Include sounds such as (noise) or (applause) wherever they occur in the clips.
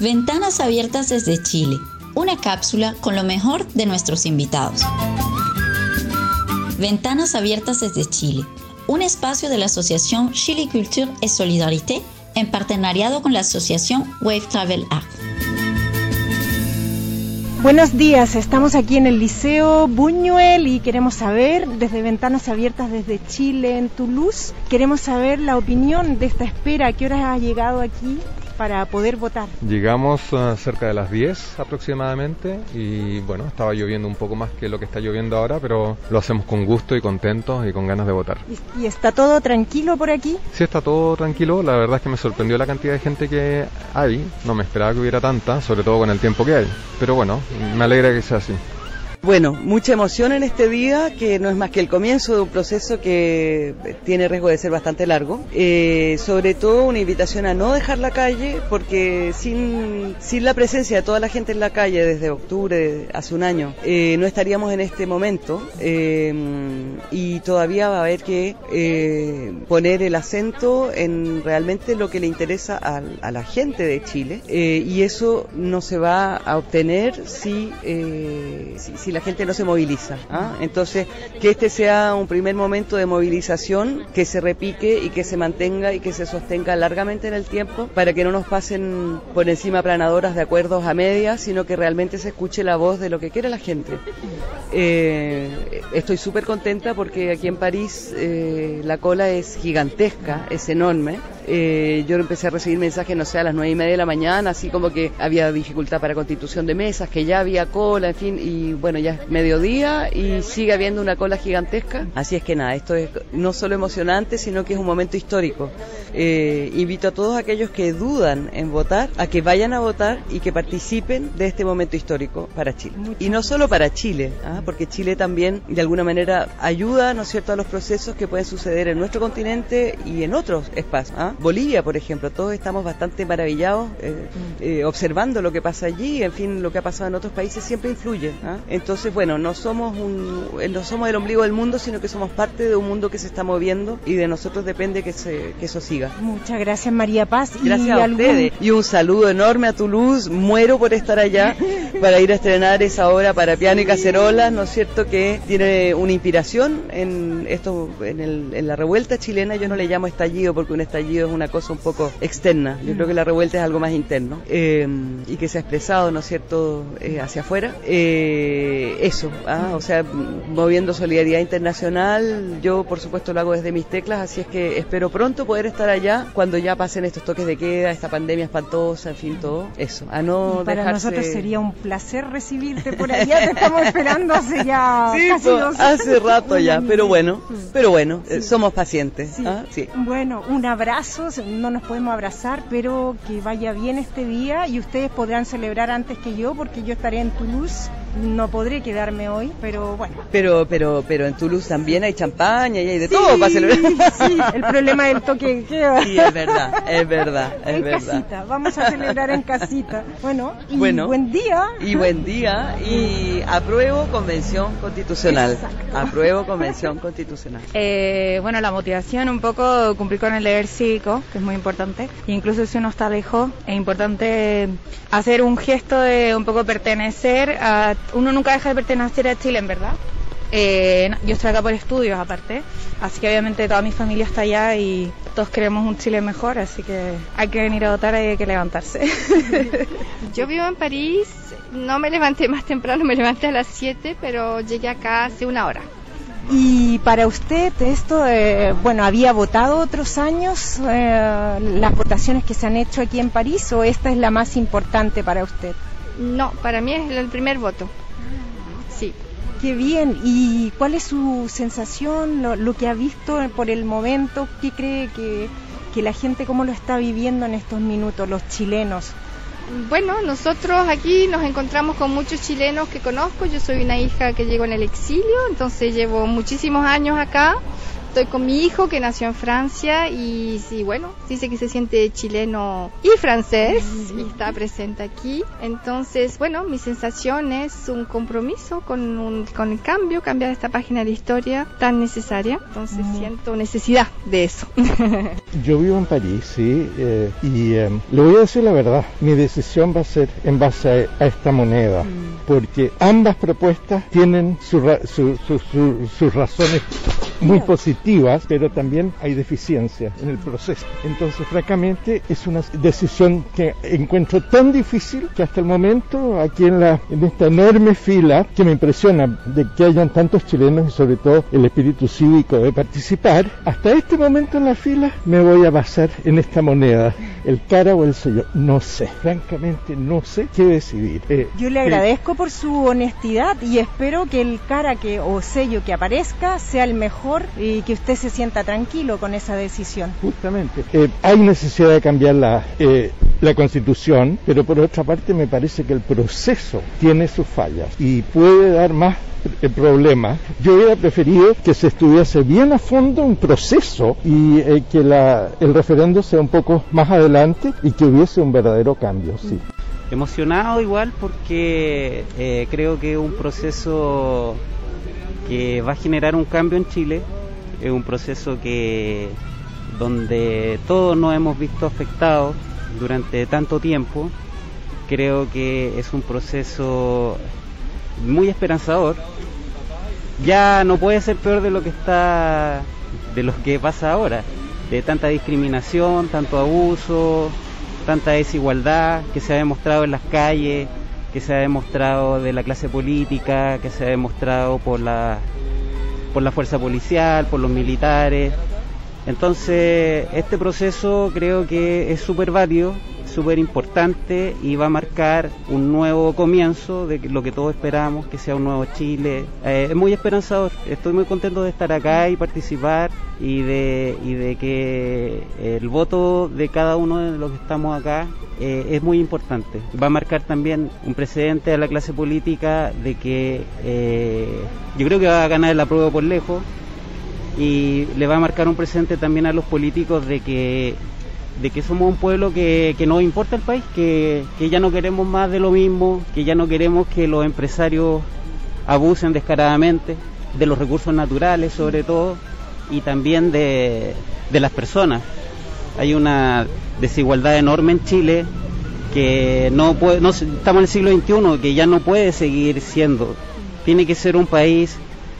Ventanas abiertas desde Chile, una cápsula con lo mejor de nuestros invitados. Ventanas abiertas desde Chile, un espacio de la Asociación Chile Culture et Solidarité en partenariado con la Asociación Wave Travel Art. Buenos días, estamos aquí en el Liceo Buñuel y queremos saber, desde Ventanas Abiertas desde Chile, en Toulouse, queremos saber la opinión de esta espera, ¿a qué horas ha llegado aquí? Para poder votar? Llegamos uh, cerca de las 10 aproximadamente y bueno, estaba lloviendo un poco más que lo que está lloviendo ahora, pero lo hacemos con gusto y contentos y con ganas de votar. ¿Y, está todo tranquilo por aquí? Sí, está todo tranquilo. La verdad es que me sorprendió la cantidad de gente que hay. No me esperaba que hubiera tanta, sobre todo con el tiempo que hay. Pero bueno, me alegra que sea así. Bueno, mucha emoción en este día, que no es más que el comienzo de un proceso que tiene riesgo de ser bastante largo. Eh, sobre todo una invitación a no dejar la calle, porque sin, sin la presencia de toda la gente en la calle desde octubre, hace un año, eh, no estaríamos en este momento eh, y todavía va a haber que poner el acento en realmente lo que le interesa a, a la gente de Chile y eso no se va a obtener si, si si la gente no se moviliza. ¿ah? Entonces, que este sea un primer momento de movilización, que se repique y que se mantenga y que se sostenga largamente en el tiempo para que no nos pasen por encima planadoras de acuerdos a medias, sino que realmente se escuche la voz de lo que quiere la gente. Eh, estoy súper contenta porque aquí en París eh, la cola es gigantesca, es enorme. Eh, yo empecé a recibir mensajes, no sé, a las nueve y media de la mañana, así como que había dificultad para constitución de mesas, que ya había cola, en fin, y bueno, ya es mediodía y sigue habiendo una cola gigantesca. Así es que nada, esto es no solo emocionante, sino que es un momento histórico. Eh, invito a todos aquellos que dudan en votar a que vayan a votar y que participen de este momento histórico para Chile. Y no solo para Chile, ¿ah? porque Chile también de alguna manera ayuda, ¿no es cierto?, a los procesos que pueden suceder en nuestro continente y en otros espacios. ¿ah? Bolivia, por ejemplo, todos estamos bastante maravillados eh, mm. eh, observando lo que pasa allí, en fin, lo que ha pasado en otros países siempre influye. ¿ah? Entonces, bueno, no somos, un, eh, no somos el ombligo del mundo, sino que somos parte de un mundo que se está moviendo y de nosotros depende que, se, que eso siga. Muchas gracias, María Paz. Gracias a ustedes. Y un saludo enorme a Toulouse. Muero por estar allá (laughs) para ir a estrenar esa obra para piano y cacerolas, ¿no es cierto? Que tiene una inspiración en esto, en, el, en la revuelta chilena. Yo no le llamo estallido porque un estallido es una cosa un poco externa. Yo creo que la revuelta es algo más interno eh, y que se ha expresado, ¿no es cierto?, eh, hacia afuera. Eh, eso, ¿ah? o sea, moviendo solidaridad internacional, yo por supuesto lo hago desde mis teclas, así es que espero pronto poder estar allá cuando ya pasen estos toques de queda, esta pandemia espantosa, en fin, todo eso. A no para nosotros sería un placer recibirte por allá, te estamos esperando hace ya (laughs) casi dos hace rato ya, pero bueno, pero bueno, eh, somos pacientes. ¿ah? Sí. Bueno, un abrazo, no nos podemos abrazar, pero que vaya bien este día y ustedes podrán celebrar antes que yo porque yo estaré en Toulouse no podré quedarme hoy, pero bueno. Pero, pero, pero en Toulouse también hay champaña y hay de todo para celebrar. Sí, el problema del toque queda. (laughs) Sí, es verdad, es verdad, es en verdad. casita, vamos a celebrar en casita. Bueno, y buen día. Y buen día, y apruebo convención constitucional. Apruebo convención constitucional. (laughs) Eh, bueno, la motivación un poco cumplir con el deber cívico, que es muy importante. Incluso si uno está lejos, es importante hacer un gesto de un poco pertenecer a uno nunca deja de pertenecer a Chile, en verdad. Eh, yo estoy acá por estudios aparte, así que obviamente toda mi familia está allá y todos queremos un Chile mejor, así que hay que venir a votar y hay que levantarse. (laughs) yo vivo en París, no me levanté más temprano, me levanté a las 7, pero llegué acá hace una hora. Y para usted esto, eh, bueno, ¿había votado otros años eh, las votaciones que se han hecho aquí en París o esta es la más importante para usted? No, para mí es el primer voto. Qué bien. ¿Y cuál es su sensación, lo, que ha visto por el momento? ¿Qué cree que, que la gente, cómo lo está viviendo en estos minutos, los chilenos? Bueno, nosotros aquí nos encontramos con muchos chilenos que conozco. Yo soy una hija que llegó en el exilio, entonces llevo muchísimos años acá Estoy con mi hijo que nació en Francia y sí, bueno, dice que se siente chileno y francés y está presente aquí. Entonces, bueno, mi sensación es un compromiso con, un, con el cambio, cambiar esta página de historia tan necesaria. Entonces siento necesidad de eso. (laughs) Yo vivo en París, sí, eh, y eh, le voy a decir la verdad, mi decisión va a ser en base a, a esta moneda, porque ambas propuestas tienen su ra- su- su- su- sus razones muy positivas, pero también hay deficiencias en el proceso. Entonces, francamente, es una decisión que encuentro tan difícil que hasta el momento, aquí en, la, en esta enorme fila, que me impresiona de que hayan tantos chilenos y sobre todo el espíritu cívico de participar, hasta este momento en la fila me voy a basar en esta moneda, el cara o el sello. No sé, francamente no sé qué decidir. Eh, Yo le eh, agradezco por su honestidad y espero que el cara que o sello que aparezca sea el mejor y que usted se sienta tranquilo con esa decisión. Justamente. Eh, hay necesidad de cambiar la, eh, la constitución, pero por otra parte me parece que el proceso tiene sus fallas y puede dar más eh, problemas. Yo hubiera preferido que se estudiase bien a fondo un proceso y eh, que la, el referendo sea un poco más adelante y que hubiese un verdadero cambio, sí. emocionado igual porque eh, creo que es un proceso que va a generar un cambio en Chile, es un proceso que donde todos nos hemos visto afectados durante tanto tiempo, creo que es un proceso muy esperanzador. Ya no puede ser peor de lo que está de lo que pasa ahora, de tanta discriminación, tanto abuso, tanta desigualdad que se ha demostrado en las calles, que se ha demostrado de la clase política, que se ha demostrado por la, por la fuerza policial, por los militares. Entonces, este proceso creo que es súper válido, súper importante y va a marcar un nuevo comienzo de lo que todos esperamos, que sea un nuevo Chile. Eh, es muy esperanzador, estoy muy contento de estar acá y participar y de, que el voto de cada uno de los que estamos acá eh, es muy importante. Va a marcar también un precedente a la clase política de que eh, yo creo que va a ganar el apruebo por lejos y le va a marcar un precedente también a los políticos de que de que somos un pueblo que, que nos importa el país, que, que ya no queremos más de lo mismo, que ya no queremos que los empresarios abusen descaradamente de los recursos naturales sobre todo y también de, de las personas. Hay una desigualdad enorme en Chile que no puede, no, estamos en el siglo XXI, que ya no puede seguir siendo. Tiene que ser un país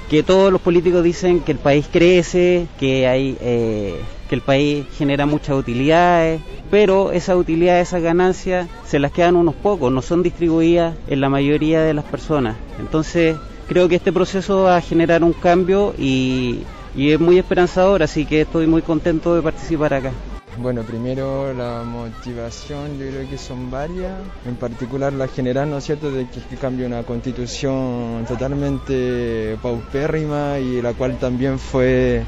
que todos los políticos dicen que el país crece, que hay eh, que el país genera muchas utilidades, pero esas utilidades, esas ganancias, se las quedan unos pocos, no son distribuidas en la mayoría de las personas. Entonces, creo que este proceso va a generar un cambio y, y es muy esperanzador, así que estoy muy contento de participar acá. Bueno, primero la motivación, yo creo que son varias, en particular la general, ¿no es cierto?, de que, que cambie una constitución totalmente paupérrima y la cual también fue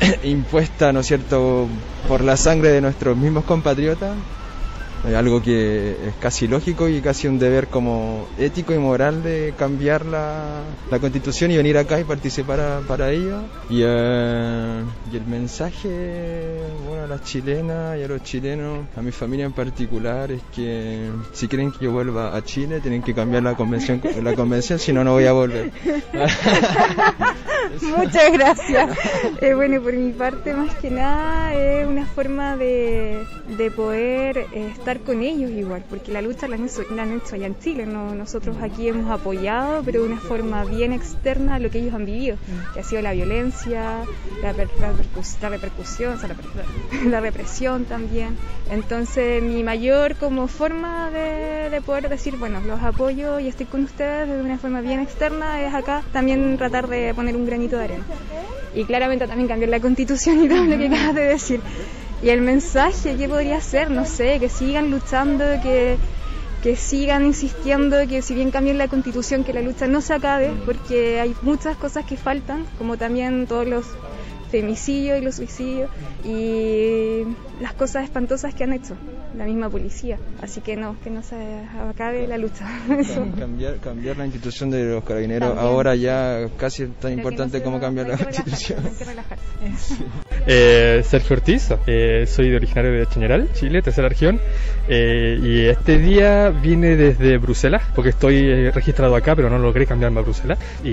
(clears throat) impuesta, ¿no es cierto?, por la sangre de nuestros mismos compatriotas, algo que es casi lógico y casi un deber como ético y moral de cambiar la, la constitución y venir acá y participar a- para ello. Y, eh, y el mensaje, bueno, a las chilenas y a los chilenos, a mi familia en particular, es que si quieren que yo vuelva a Chile, tienen que cambiar la convención, la convención si no, no voy a volver. (laughs) Muchas gracias. Eh, bueno, por mi parte, más que nada, es una forma de, de poder eh, con ellos igual, porque la lucha la han hecho, la han hecho allá en Chile, ¿no? nosotros aquí hemos apoyado, pero de una forma bien externa a lo que ellos han vivido, que ha sido la violencia, la, per- la repercus- la repercusión, o sea, la, per- (laughs) la represión también. Entonces, mi mayor como forma de, de poder decir, bueno, los apoyo y estoy con ustedes de una forma bien externa es acá también tratar de poner un granito de arena. Y claramente también cambiar la constitución y todo lo que acabas de decir. Y el mensaje, ¿qué podría ser? No sé, que sigan luchando, que, que sigan insistiendo, que si bien cambien la constitución, que la lucha no se acabe, porque hay muchas cosas que faltan, como también todos los femicidios y los suicidios y las cosas espantosas que han hecho la misma policía. Así que no, que no se acabe la lucha. (laughs) Cambiar, cambiar la institución de los carabineros ahora ya casi es tan importante como cambiar la constitución. (laughs) Eh, Sergio Ortiz, eh, soy de originario de Chañaral, Chile, tercera región, eh, y este día vine desde Bruselas, porque estoy eh, registrado acá, pero no logré cambiarme a Bruselas, y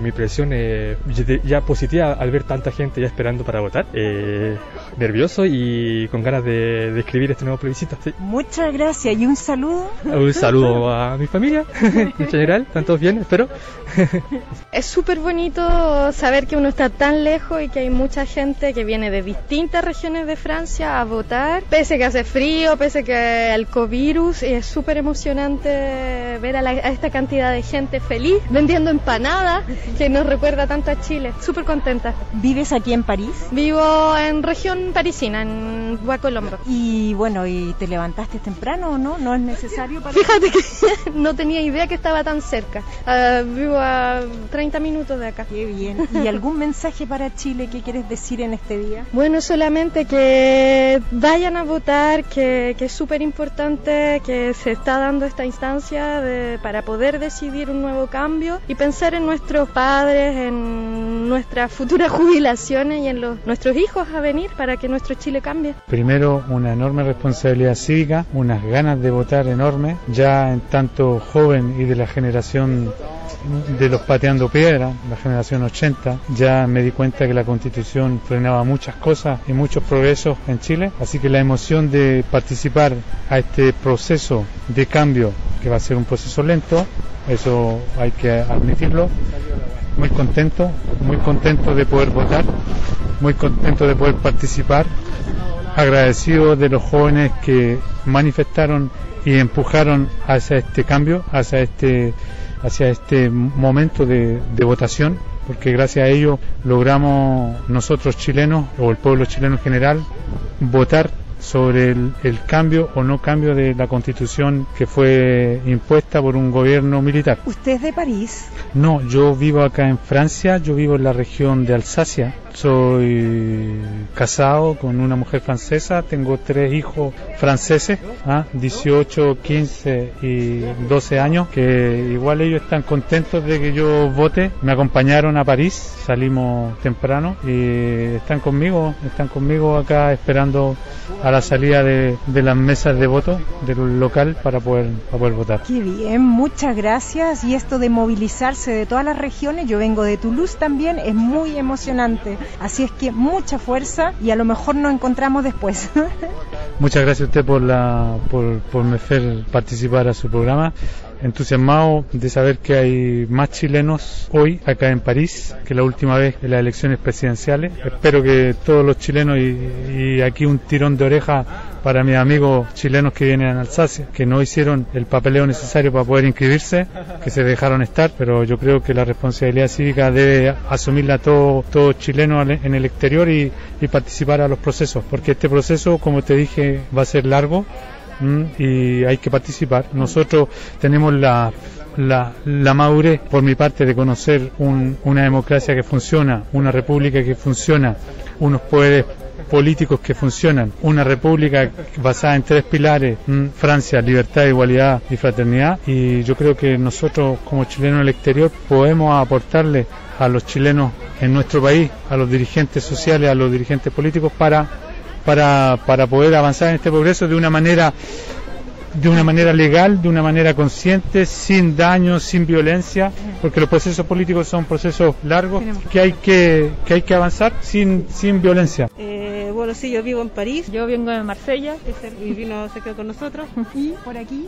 mi impresión es ya positiva al ver tanta gente ya esperando para votar, eh, nervioso y con ganas de, de escribir este nuevo plebiscito. Sí. Muchas gracias y un saludo. Un saludo a (laughs) mi familia, (laughs) en general, ¿están todos bien? Espero. (laughs) Es súper bonito saber que uno está tan lejos y que hay mucha gente que viene de distintas regiones de Francia a votar, pese que hace frío, pese que el covirus, y es súper emocionante ver a, la- a esta cantidad de gente feliz vendiendo empanadas que nos recuerda tanto a Chile. Súper contenta. ¿Vives aquí en París? Vivo en región parisina, en Huacolombo. Y bueno, ¿y te levantaste temprano o no? ¿No es necesario para...? Fíjate que (laughs) no tenía idea que estaba tan cerca. Ah, vivo a 30 minutos de acá. Qué bien. ¿Y algún mensaje para Chile que quieres decir en este día? Bueno, solamente que vayan a votar, que, que es súper importante que se está dando esta instancia de- para poder decidir un nuevo cambio y pensar en nuestros padres, en nuestras futuras (laughs) jubilaciones y en los, nuestros hijos a venir para que nuestro Chile cambie. Primero, una enorme responsabilidad cívica, unas ganas de votar enormes, ya en tanto joven y de la generación de los pateando piedra, la generación 80, ya me di cuenta que la constitución frenaba muchas cosas y muchos progresos en Chile, así que la emoción de participar a este proceso de cambio, que va a ser un proceso lento, eso hay que admitirlo, muy contento, muy contento de poder votar, muy contento de poder participar, agradecido de los jóvenes que manifestaron y empujaron hacia este cambio, hacia este, hacia este momento de, de votación, porque gracias a ello logramos nosotros chilenos, o el pueblo chileno en general, votar sobre el, el cambio o no cambio de la constitución que fue impuesta por un gobierno militar. ¿Usted es de París? No, yo vivo acá en Francia, yo vivo en la región de Alsacia. Soy casado con una mujer francesa, tengo tres hijos franceses, ¿ah? 18, 15 y 12 años, que igual ellos están contentos de que yo vote. Me acompañaron a París, salimos temprano y están conmigo, están conmigo acá esperando a la salida de, las mesas de voto del local para poder, para poder votar. Qué bien, muchas gracias. Y esto de movilizarse de todas las regiones, yo vengo de Toulouse también, es muy emocionante. Así es que mucha fuerza y a lo mejor nos encontramos después. (laughs) Muchas gracias a usted por, por me hacer participar a su programa. Entusiasmado de saber que hay más chilenos hoy acá en París que la última vez en las elecciones presidenciales. Espero que todos los chilenos y, y aquí un tirón de oreja para mis amigos chilenos que vienen a Alsacia, que no hicieron el papeleo necesario para poder inscribirse, que se dejaron estar, pero yo creo que la responsabilidad cívica debe asumirla todo, todo chileno en el exterior y, y participar a los procesos, porque este proceso, como te dije, va a ser largo y hay que participar. Nosotros tenemos la, la, la madurez, por mi parte, de conocer un- una democracia que funciona, una república que funciona, unos poderes políticos que funcionan, una república basada en tres pilares, mm, Francia, libertad, igualdad y fraternidad, y yo creo que nosotros como chilenos en el exterior podemos aportarle a los chilenos en nuestro país, a los dirigentes sociales, a los dirigentes políticos para para, para poder avanzar en este progreso de una manera de una manera legal, de una manera consciente, sin daño, sin violencia, porque los procesos políticos son procesos largos que hay que, que hay que avanzar sin, sin violencia. Bueno, sí, yo vivo en París. Yo vengo de Marsella. Y vino, se quedó con nosotros. (laughs) ¿Y por aquí?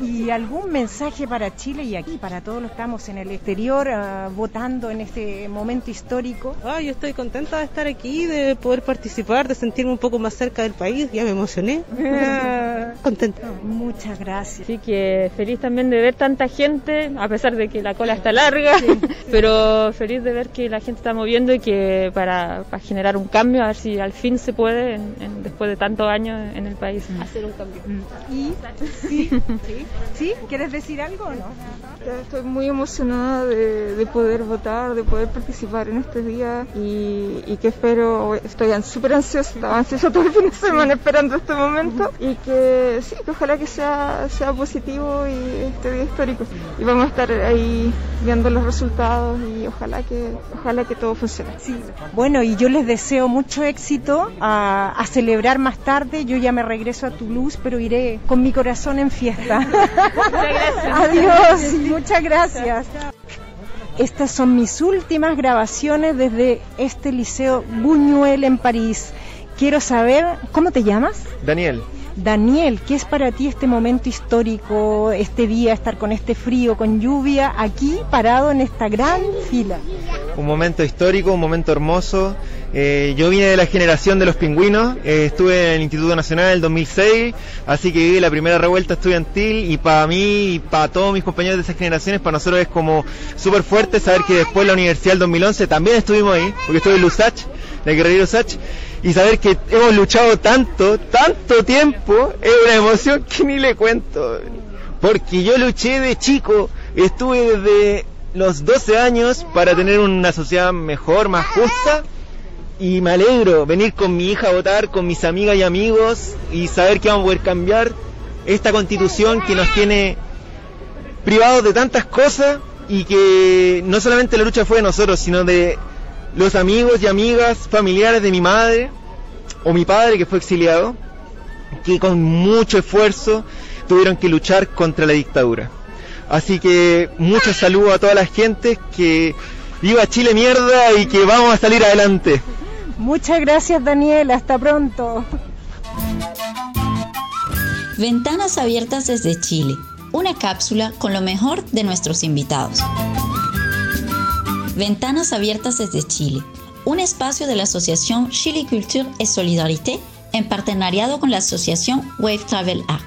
¿Y algún mensaje para Chile y aquí, para todos los que estamos en el exterior ah, votando en este momento histórico? Ah, yo estoy contenta de estar aquí, de poder participar, de sentirme un poco más cerca del país. Ya me emocioné. (laughs) (laughs) Contenta. Muchas gracias. Así que feliz también de ver tanta gente, a pesar de que la cola está larga, pero feliz de ver que la gente está moviendo y que para para generar un cambio, a ver si al fin se puede después de tantos años en el país. Hacer un cambio. ¿Y? ¿Sí? ¿Sí? ¿Quieres decir algo o no? Estoy muy emocionada de, poder votar, de poder participar en este día y, que espero, estoy súper ansiosa, estaba ansiosa todo el fin de semana esperando este momento y que sí, que ojalá que sea, sea positivo y este día histórico. Y vamos a estar ahí viendo los resultados y ojalá que, ojalá que todo funcione. Sí. Bueno, y yo les deseo mucho éxito a, a celebrar más tarde. Yo ya me regreso a Toulouse, pero iré con mi corazón en fiesta. (laughs) Adiós, muchas gracias. Estas son mis últimas grabaciones desde este liceo Buñuel en París. Quiero saber, ¿cómo te llamas? Daniel. Daniel, ¿qué es para ti este momento histórico, este día, estar con este frío, con lluvia, aquí parado en esta gran fila? Un momento histórico, un momento hermoso. Eh, yo vine de la generación de los pingüinos, eh, estuve en el Instituto Nacional en el 2006, así que viví la primera revuelta estudiantil y para mí y para todos mis compañeros de esas generaciones, para nosotros es como súper fuerte saber que después la universidad del 2011 también estuvimos ahí, porque estuve en Lusach, de Guerrero Lusach, y saber que hemos luchado tanto, tanto tiempo, es una emoción que ni le cuento. Porque yo luché de chico, estuve desde los 12 años para tener una sociedad mejor, más justa, y me alegro venir con mi hija a votar, con mis amigas y amigos, y saber que vamos a poder cambiar esta constitución que nos tiene privados de tantas cosas y que no solamente la lucha fue de nosotros, sino de los amigos y amigas familiares de mi madre o mi padre que fue exiliado, que con mucho esfuerzo tuvieron que luchar contra la dictadura. Así que muchos saludos a toda la gente, que viva Chile mierda y que vamos a salir adelante. Muchas gracias Daniel, hasta pronto. Ventanas abiertas desde Chile, una cápsula con lo mejor de nuestros invitados. Ventanas Abiertas desde Chile, un espacio de la asociación Chile Culture et Solidarité en partenariado con la asociación Wave Travel Art.